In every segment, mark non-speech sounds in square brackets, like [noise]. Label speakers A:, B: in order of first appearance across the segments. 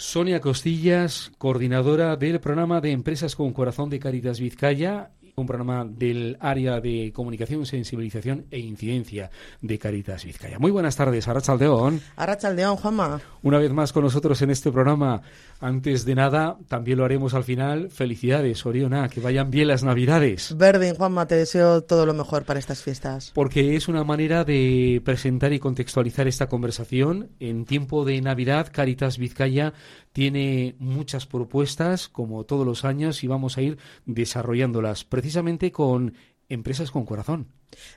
A: Sonia Costillas, coordinadora del programa de Empresas con Corazón de Caritas Vizcaya un programa del área de comunicación, sensibilización e incidencia de Caritas Vizcaya. Muy buenas tardes, Arrachaldeón.
B: Arrachaldeón, Juanma.
A: Una vez más con nosotros en este programa. Antes de nada, también lo haremos al final. Felicidades, Oriona, que vayan bien las Navidades.
B: Verde, Juanma, te deseo todo lo mejor para estas fiestas.
A: Porque es una manera de presentar y contextualizar esta conversación. En tiempo de Navidad, Caritas Vizcaya tiene muchas propuestas, como todos los años, y vamos a ir desarrollándolas precisamente con empresas con corazón.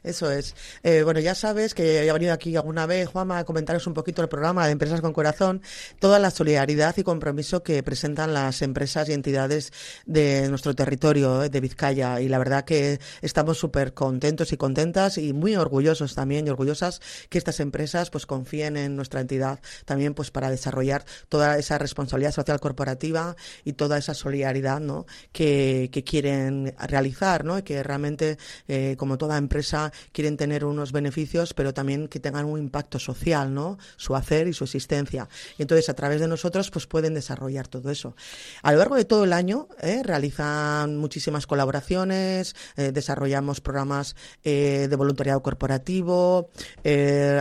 B: Eso es. Eh, bueno, ya sabes que he venido aquí alguna vez, Juanma, a comentaros un poquito el programa de Empresas con Corazón, toda la solidaridad y compromiso que presentan las empresas y entidades de nuestro territorio, eh, de Vizcaya. Y la verdad que estamos súper contentos y contentas y muy orgullosos también y orgullosas que estas empresas pues confíen en nuestra entidad también pues para desarrollar toda esa responsabilidad social corporativa y toda esa solidaridad ¿no? que, quieren realizar, ¿no? Y que realmente, eh, como toda empresa, quieren tener unos beneficios, pero también que tengan un impacto social, ¿no? Su hacer y su existencia. Y entonces, a través de nosotros, pues pueden desarrollar todo eso. A lo largo de todo el año, ¿eh? realizan muchísimas colaboraciones, eh, desarrollamos programas eh, de voluntariado corporativo,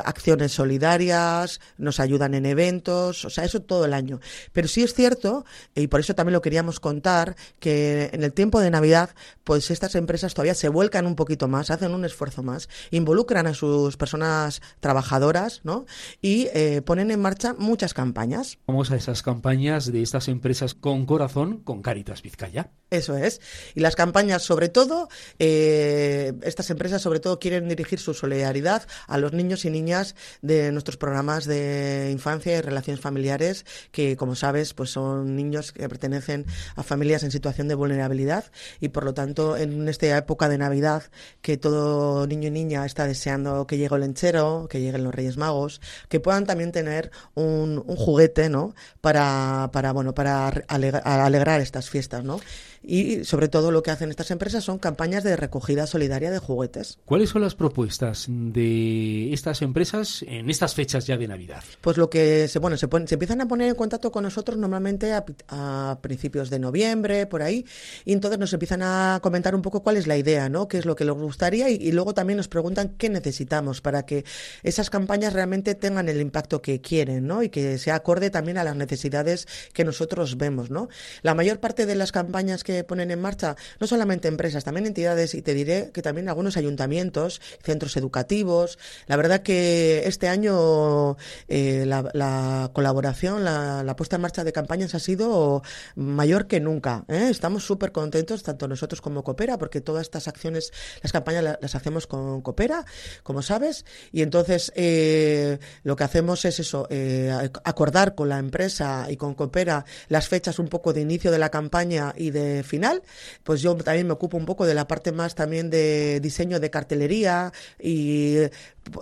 B: acciones solidarias, nos ayudan en eventos, o sea, eso todo el año. Pero sí es cierto, y por eso también lo queríamos contar, que en el tiempo de Navidad, pues estas empresas todavía se vuelcan un poquito más, hacen un esfuerzo más, involucran a sus personas trabajadoras ¿no? y eh, ponen en marcha muchas campañas.
A: Vamos a esas campañas de estas empresas con corazón, con Caritas Vizcaya.
B: Eso es. Y las campañas, sobre todo, eh, estas empresas, sobre todo, quieren dirigir su solidaridad a los niños y niñas de nuestros programas de infancia y relaciones familiares, que, como sabes, pues son niños que pertenecen a familias en situación de vulnerabilidad y, por lo tanto, en esta época de Navidad, que todo niño y niña está deseando que llegue el lenchero, que lleguen los Reyes Magos, que puedan también tener un, un juguete, ¿no? Para, para bueno, para alegrar estas fiestas, ¿no? Y sobre todo lo que hacen estas empresas son campañas de recogida solidaria de juguetes.
A: ¿Cuáles son las propuestas de estas empresas en estas fechas ya de Navidad?
B: Pues lo que se bueno se, se empiezan a poner en contacto con nosotros normalmente a, principios de noviembre por ahí y entonces nos empiezan a comentar un poco cuál es la idea, ¿no? Qué es lo que les gustaría y, y luego también nos preguntan qué necesitamos para que esas campañas realmente tengan el impacto que quieren, ¿no? Y que sea acorde también a las necesidades que nosotros vemos, ¿no? La mayor parte de las campañas que ponen en marcha no solamente empresas, también entidades y te diré que también algunos ayuntamientos, centros educativos. La verdad que este año eh, la, colaboración, la, puesta en marcha de campañas ha sido mayor que nunca. ¿eh? Estamos súper contentos, tanto nosotros como Coopera, porque todas estas acciones, las campañas las, hacemos con Coopera, como sabes, y entonces eh, lo que hacemos es eso, acordar con la empresa y con Coopera las fechas un poco de inicio de la campaña y de final, pues yo también me ocupo un poco de la parte más también de diseño de cartelería y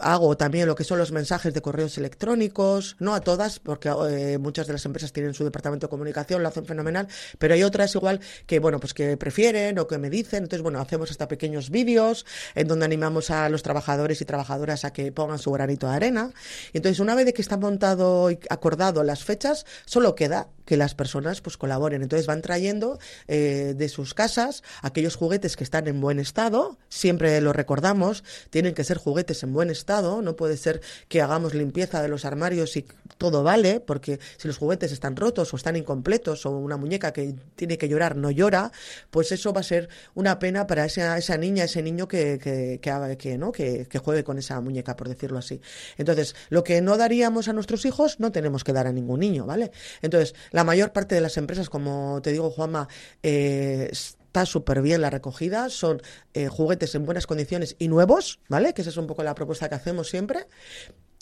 B: hago también lo que son los mensajes de correos electrónicos, no a todas, porque eh, muchas de las empresas tienen su departamento de comunicación, lo hacen fenomenal, pero hay otras igual que, bueno, pues que prefieren o que me dicen, entonces, bueno, hacemos hasta pequeños vídeos en donde animamos a los trabajadores y trabajadoras a que pongan su granito de arena. Y entonces, una vez que está montado y acordado las fechas, solo queda que las personas pues colaboren. Entonces van trayendo eh, de sus casas aquellos juguetes que están en buen estado, siempre lo recordamos, tienen que ser juguetes en buen estado, no puede ser que hagamos limpieza de los armarios y todo vale, porque si los juguetes están rotos o están incompletos o una muñeca que tiene que llorar no llora, pues eso va a ser una pena para esa, esa niña, ese niño que, que, que, ¿no? que, que juegue con esa muñeca, por decirlo así. Entonces, lo que no daríamos a nuestros hijos, no tenemos que dar a ningún niño, ¿vale? Entonces, la mayor parte de las empresas, como te digo, Juanma, eh, está súper bien la recogida, son eh, juguetes en buenas condiciones y nuevos, ¿vale? Que esa es un poco la propuesta que hacemos siempre.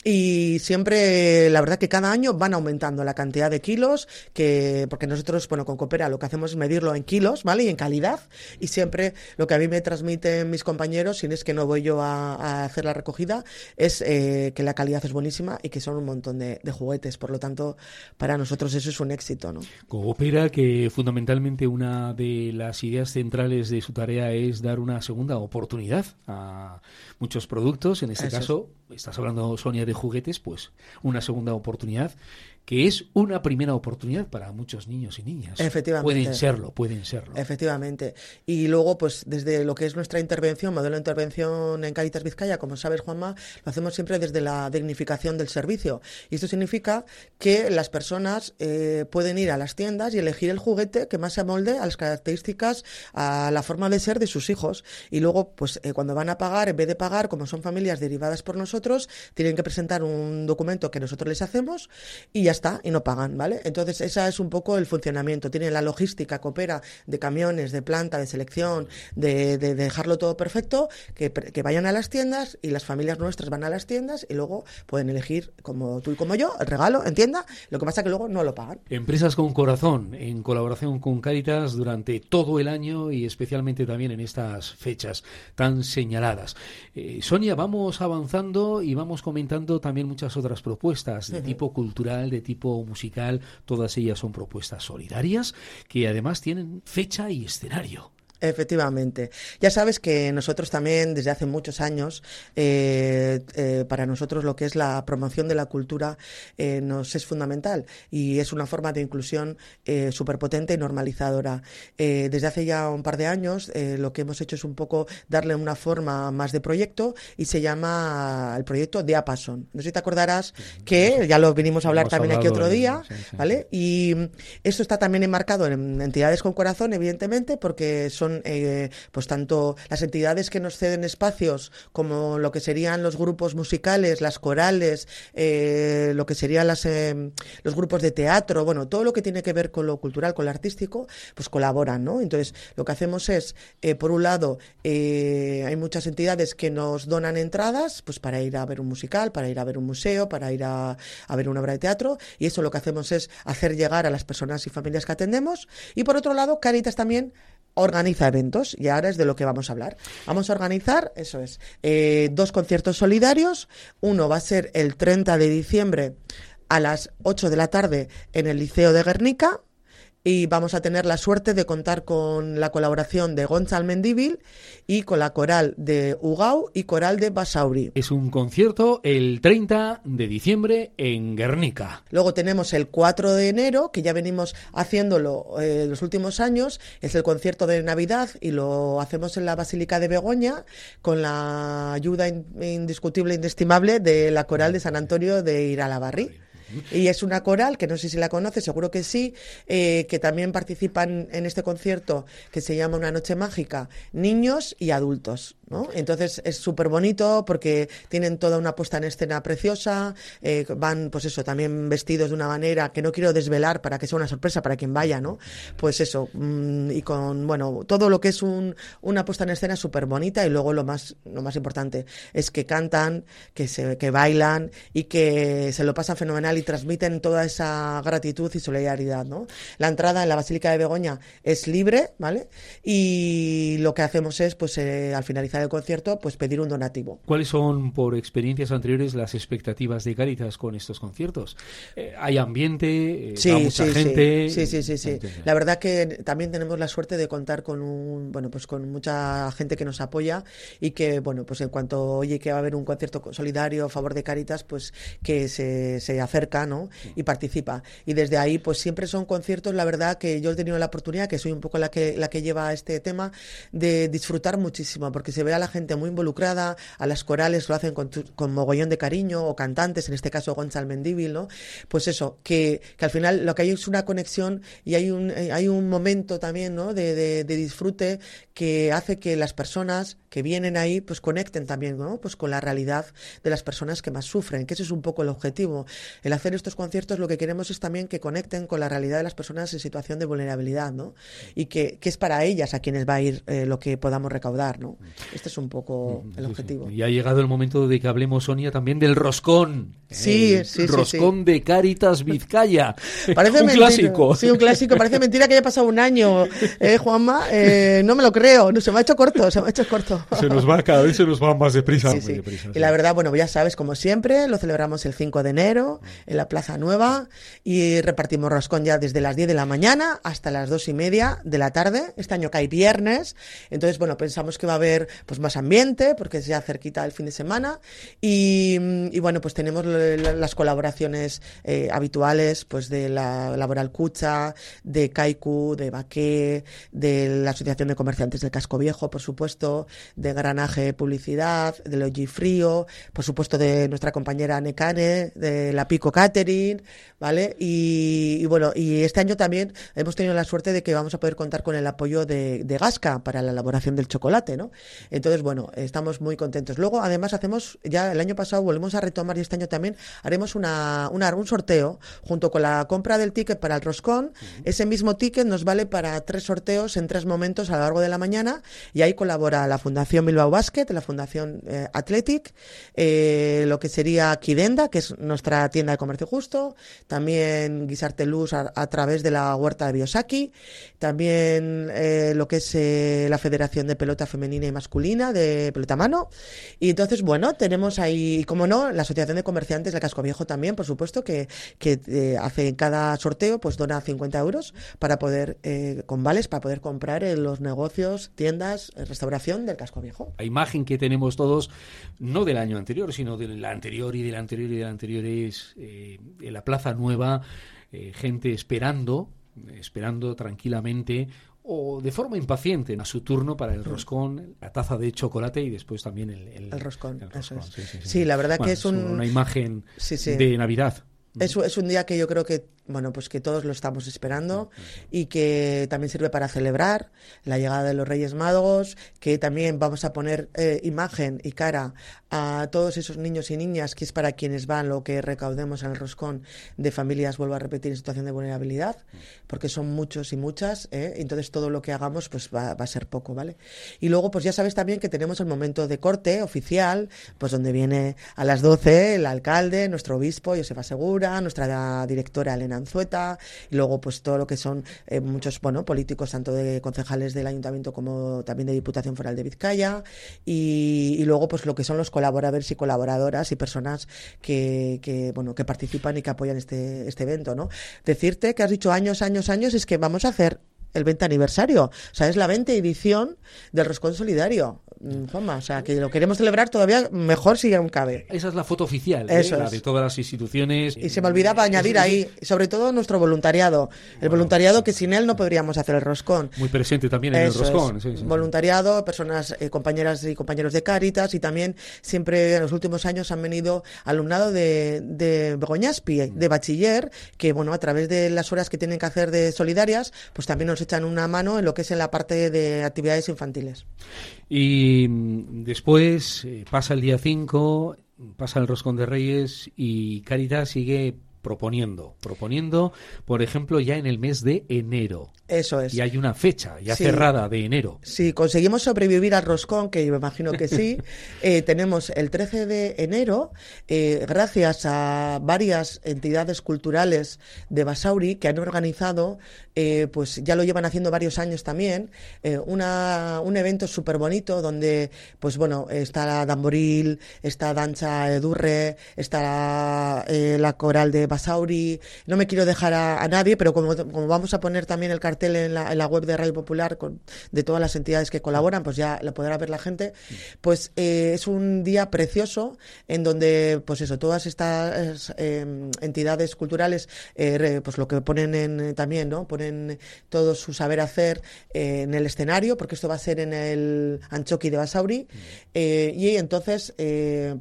B: Y siempre, la verdad que cada año van aumentando la cantidad de kilos, que, porque nosotros, bueno, con Coopera lo que hacemos es medirlo en kilos, ¿vale? Y en calidad. Y siempre lo que a mí me transmiten mis compañeros, si es que no voy yo a, hacer la recogida, es eh, que la calidad es buenísima y que son un montón de, juguetes. Por lo tanto, para nosotros eso es un éxito, ¿no?
A: Coopera, que fundamentalmente una de las ideas centrales de su tarea es dar una segunda oportunidad a muchos productos. En este caso, estás hablando, Sonia, de juguetes, pues una segunda oportunidad que es una primera oportunidad para muchos niños y niñas.
B: Efectivamente.
A: Pueden serlo, pueden serlo.
B: Efectivamente. Y luego, pues desde lo que es nuestra intervención, modelo de intervención en Caritas Vizcaya, como sabes, Juanma, lo hacemos siempre desde la dignificación del servicio. Y esto significa que las personas eh, pueden ir a las tiendas y elegir el juguete que más se amolde a las características, a la forma de ser de sus hijos. Y luego, pues eh, cuando van a pagar, en vez de pagar, como son familias derivadas por nosotros, tienen que presentar un documento que nosotros les hacemos y ya está, y no pagan, ¿vale? Entonces, esa es un poco el funcionamiento. Tiene la logística, coopera de camiones, de planta, de selección, de, dejarlo todo perfecto, que, que vayan a las tiendas y las familias nuestras van a las tiendas y luego pueden elegir, como tú y como yo, el regalo en tienda. Lo que pasa que luego no lo pagan.
A: Empresas con corazón, en colaboración con Caritas durante todo el año y especialmente también en estas fechas tan señaladas. Eh, Sonia, vamos avanzando y vamos comentando también muchas otras propuestas de tipo cultural, de tipo musical. Todas ellas son propuestas solidarias que además tienen fecha y escenario.
B: Efectivamente. Ya sabes que nosotros también, desde hace muchos años, eh, eh, para nosotros lo que es la promoción de la cultura eh, nos es fundamental y es una forma de inclusión súper potente y normalizadora. desde hace ya un par de años lo que hemos hecho es un poco darle una forma más de proyecto y se llama el proyecto de Apason. No sé si te acordarás que ya lo vinimos a hablar también aquí otro día, ¿vale? Y esto está también enmarcado en entidades con corazón, evidentemente, porque son eh, pues tanto las entidades que nos ceden espacios como lo que serían los grupos musicales, las corales, eh, lo que serían las, eh, los grupos de teatro, bueno, todo lo que tiene que ver con lo cultural, con lo artístico, pues colaboran, ¿no? Entonces, lo que hacemos es, por un lado, hay muchas entidades que nos donan entradas, pues para ir a ver un musical, para ir a ver un museo, para ir a, a ver una obra de teatro, y eso lo que hacemos es hacer llegar a las personas y familias que atendemos, y por otro lado, Caritas también organiza eventos y ahora es de lo que vamos a hablar. Vamos a organizar, eso es, eh, dos conciertos solidarios. Uno va a ser el 30 de diciembre a las 8 de la tarde en el Liceo de Guernica y vamos a tener la suerte de contar con la colaboración de Gonzalo Mendíbil y con la coral de Ugao y coral de Basauri.
A: Es un concierto el 30 de diciembre en Guernica.
B: Luego tenemos el 4 de enero, que ya venimos haciéndolo eh, los últimos años, es el concierto de Navidad y lo hacemos en la Basílica de Begoña con la ayuda indiscutible e inestimable de la coral de San Antonio de Iralabarri. Y es una coral, que no sé si la conoce, seguro que sí, eh, que también participan en este concierto que se llama Una Noche Mágica, niños y adultos. Entonces es súper bonito porque tienen toda una puesta en escena preciosa, eh, van pues eso, también vestidos de una manera que no quiero desvelar para que sea una sorpresa para quien vaya, ¿no? Pues eso, mm, y con, bueno, todo lo que es un, una puesta en escena súper bonita y luego lo más, lo más importante es que cantan, que, se, que bailan y que se lo pasan fenomenal y transmiten toda esa gratitud y solidaridad, ¿no? La entrada en la Basílica de Begoña es libre, ¿vale? Y lo que hacemos es, pues eh, al finalizar del concierto, pues pedir un donativo.
A: ¿Cuáles son, por experiencias anteriores, las expectativas de Caritas con estos conciertos? Eh, ¿Hay ambiente? Eh,
B: sí,
A: mucha
B: sí,
A: gente?
B: Sí, sí, sí, sí. La verdad que también tenemos la suerte de contar con un, bueno, pues con mucha gente que nos apoya y que, bueno, pues en cuanto oye que va a haber un concierto solidario a favor de Caritas, pues que se, se acerca, ¿no? Y participa. Y desde ahí, pues siempre son conciertos, la verdad que yo he tenido la oportunidad, que soy un poco la que, la que lleva este tema, de disfrutar muchísimo, porque se ve a la gente muy involucrada, a las corales lo hacen con, con mogollón de cariño, o cantantes, en este caso Gonzalo Mendíbil, ¿no? Pues eso, que, que, al final lo que hay es una conexión y hay un, eh, hay un momento también, ¿no? De, de, de disfrute que hace que las personas que vienen ahí pues conecten también ¿no? pues con la realidad de las personas que más sufren, que ese es un poco el objetivo. El hacer estos conciertos lo que queremos es también que conecten con la realidad de las personas en situación de vulnerabilidad, ¿no? Y que, que es para ellas a quienes va a ir eh, lo que podamos recaudar, ¿no? Este es un poco el objetivo.
A: Y ha llegado el momento de que hablemos, Sonia, también del roscón.
B: Sí, el sí,
A: Roscón de Caritas Vizcaya. [laughs]
B: Parece
A: un clásico.
B: Sí, un clásico. Parece mentira que haya pasado un año, ¿eh, Juanma? Eh, no me lo creo. No, se me ha hecho corto, se me ha hecho corto.
A: Se nos va, cada vez se nos va más deprisa.
B: y la verdad, bueno, ya sabes, como siempre, lo celebramos el 5 de enero en la Plaza Nueva y repartimos roscón ya desde las 10 de la mañana hasta las 2 y media de la tarde. Este año cae viernes, entonces, bueno, pensamos que va a haber pues más ambiente, porque es ya cerquita el fin de semana. Y, y bueno, pues tenemos las colaboraciones eh, habituales pues de la Laboral Cucha, de Kaiku, de Baqué, de la Asociación de Comerciantes del Casco Viejo, por supuesto, de Granaje Publicidad, de Logi Frío, por supuesto de nuestra compañera Necane, de la Pico Catering, ¿vale? Y, bueno, y este año también hemos tenido la suerte de que vamos a poder contar con el apoyo de Gasca para la elaboración del chocolate, ¿no? Entonces, bueno, estamos muy contentos. Luego, además, hacemos, ya el año pasado volvemos a retomar y este año también haremos una, una un sorteo junto con la compra del ticket para el roscón. Ese mismo ticket nos vale para tres sorteos en tres momentos a lo largo de la mañana y ahí colabora la Fundación Bilbao Basket, la Fundación eh, Athletic, eh, lo que sería Kidenda, que es nuestra tienda de comercio justo, también Guisarte Luz a, través de la huerta de Biosaki, también eh, lo que es la Federación de Pelota Femenina y Masculina de Pelota Mano. Y entonces, bueno, tenemos ahí, como no, la Asociación de Comerciantes del Casco Viejo también, por supuesto, que, que hace en cada sorteo, pues dona 50 euros para poder, con vales, para poder comprar en los negocios, tiendas, restauración del Casco Viejo.
A: La imagen que tenemos todos, no del año anterior, sino de la anterior y del anterior y del anterior, es eh, en la Plaza Nueva, eh, gente esperando, esperando tranquilamente o de forma impaciente a su turno para el roscón, la taza de chocolate y después también el,
B: el, roscón. Sí, la verdad que es,
A: una imagen de Navidad.
B: Es, es un día que yo creo que bueno, pues que todos lo estamos esperando y que también sirve para celebrar la llegada de los Reyes Magos, que también vamos a poner eh, imagen y cara a todos esos niños y niñas, que es para quienes van lo que recaudemos en el roscón de familias, vuelvo a repetir, en situación de vulnerabilidad, porque son muchos y muchas, ¿eh? entonces todo lo que hagamos pues va, va, a ser poco, ¿vale? Y luego pues ya sabes también que tenemos el momento de corte oficial, pues donde viene a las 12 el alcalde, nuestro obispo, Josefa Segura, nuestra directora Elena Y luego pues todo lo que son eh, muchos bueno políticos, tanto de concejales del ayuntamiento como también de Diputación Foral de Vizcaya, y, luego pues lo que son los colaboradores y colaboradoras y personas que, que, bueno que participan y que apoyan este, este evento, ¿no? Decirte que has dicho años, años, años, es que vamos a hacer el 20 aniversario. O sea, es la 20 edición del Roscón Solidario. Mm, o sea, que lo queremos celebrar todavía mejor si aún cabe.
A: Esa es la foto oficial, ¿eh? la de todas las instituciones.
B: Y se me olvidaba añadir ahí, sobre todo nuestro voluntariado. El voluntariado que sin él no podríamos hacer el roscón.
A: Muy presente también en el roscón.
B: voluntariado, personas, eh, compañeras y compañeros de Cáritas y también siempre en los últimos años han venido alumnado de, de Begoñaspi, de bachiller, que bueno, a través de las horas que tienen que hacer de solidarias, pues también nos echan una mano en lo que es en la parte de actividades infantiles.
A: Y mm, después eh, pasa el día 5, pasa el Roscón de Reyes y Caritas sigue proponiendo, proponiendo, por ejemplo, ya en el mes de enero.
B: Eso es.
A: Y hay una fecha ya cerrada de enero.
B: Si conseguimos sobrevivir al roscón, que yo me imagino que sí, [laughs] eh, tenemos el 13 de enero, eh, gracias a varias entidades culturales de Basauri que han organizado, eh, pues ya lo llevan haciendo varios años también, una, un evento súper bonito donde, pues bueno, está la Damboril, está Dancha Edurre, está la, coral de Basauri, no me quiero dejar a, nadie, pero como, como vamos a poner también el cartel en la, web de Radio Popular con, de todas las entidades que colaboran, pues ya lo podrá ver la gente. Pues eh, es un día precioso en donde, pues eso, todas estas em, entidades culturales, eh, pues lo que ponen en, también, ¿no? Ponen todo su saber hacer eh, en el escenario, porque esto va a ser en el Anchoqui de Basauri. y entonces,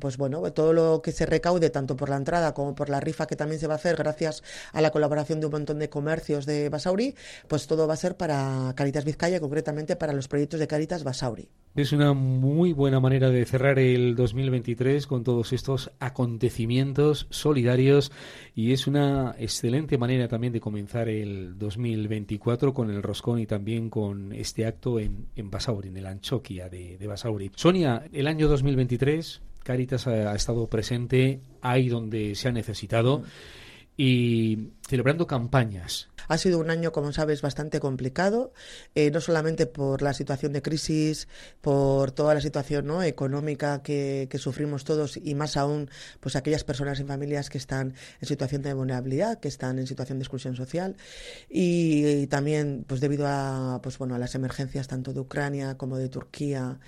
B: pues bueno, todo lo que se recaude, tanto por la entrada como por la rifa que también se va a hacer, gracias a la colaboración de un montón de comercios de Basauri, pues todo va a ser para Caritas Vizcaya, concretamente para los proyectos de Caritas Basauri.
A: Es una muy buena manera de cerrar el 2023 con todos estos acontecimientos solidarios y es una excelente manera también de comenzar el 2024 con el roscón y también con este acto en, en Basauri, en el Anchoquia de, de Basauri. Sonia, el año 2023 Caritas ha, estado presente ahí donde se ha necesitado y celebrando campañas.
B: Ha sido un año, como sabes, bastante complicado, eh, no solamente por la situación de crisis, por toda la situación ¿no? económica que, sufrimos todos y más aún pues aquellas personas y familias que están en situación de vulnerabilidad, que están en situación de exclusión social y, también pues debido a pues bueno a las emergencias tanto de Ucrania como de Turquía,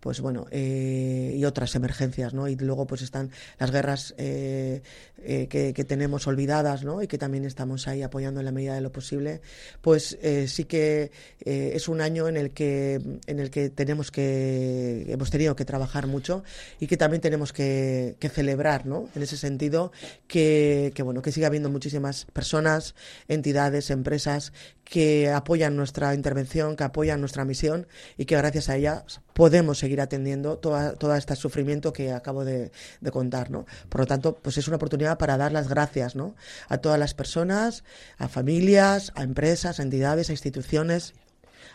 B: pues bueno eh, y otras emergencias, ¿no? Y luego pues están las guerras eh, que, que, tenemos olvidadas, ¿no? Y que también estamos ahí apoyando en la medida de posible, pues sí que es un año en el que en el que tenemos que hemos tenido que trabajar mucho y que también tenemos que, celebrar, ¿no? En ese sentido, que, que, bueno, que siga habiendo muchísimas personas, entidades, empresas que apoyan nuestra intervención, que apoyan nuestra misión y que gracias a ellas podemos seguir atendiendo todo este sufrimiento que acabo de, de, contar, ¿no? Por lo tanto, pues es una oportunidad para dar las gracias, ¿no? A todas las personas, a familias, a empresas, a entidades, a instituciones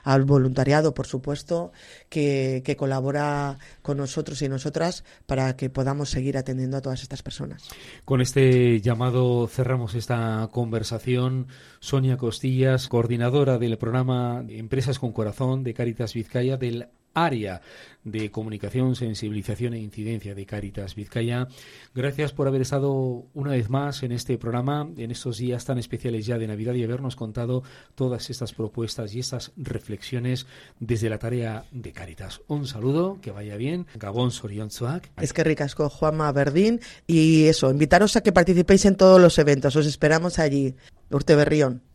B: al voluntariado, por supuesto, que, que, colabora con nosotros y nosotras para que podamos seguir atendiendo a todas estas personas.
A: Con este llamado cerramos esta conversación. Sonia Costillas, coordinadora del programa Empresas con Corazón de Caritas Vizcaya del área de comunicación, sensibilización e incidencia de Caritas Vizcaya. Gracias por haber estado una vez más en este programa, en estos días tan especiales ya de Navidad y habernos contado todas estas propuestas y estas reflexiones desde la tarea de Caritas. Un saludo, que vaya bien. Gabón Soriontzuak.
B: Es que ricasco, Juanma Verdín. Y eso, invitaros a que participéis en todos los eventos. Os esperamos allí. Urte Berrión.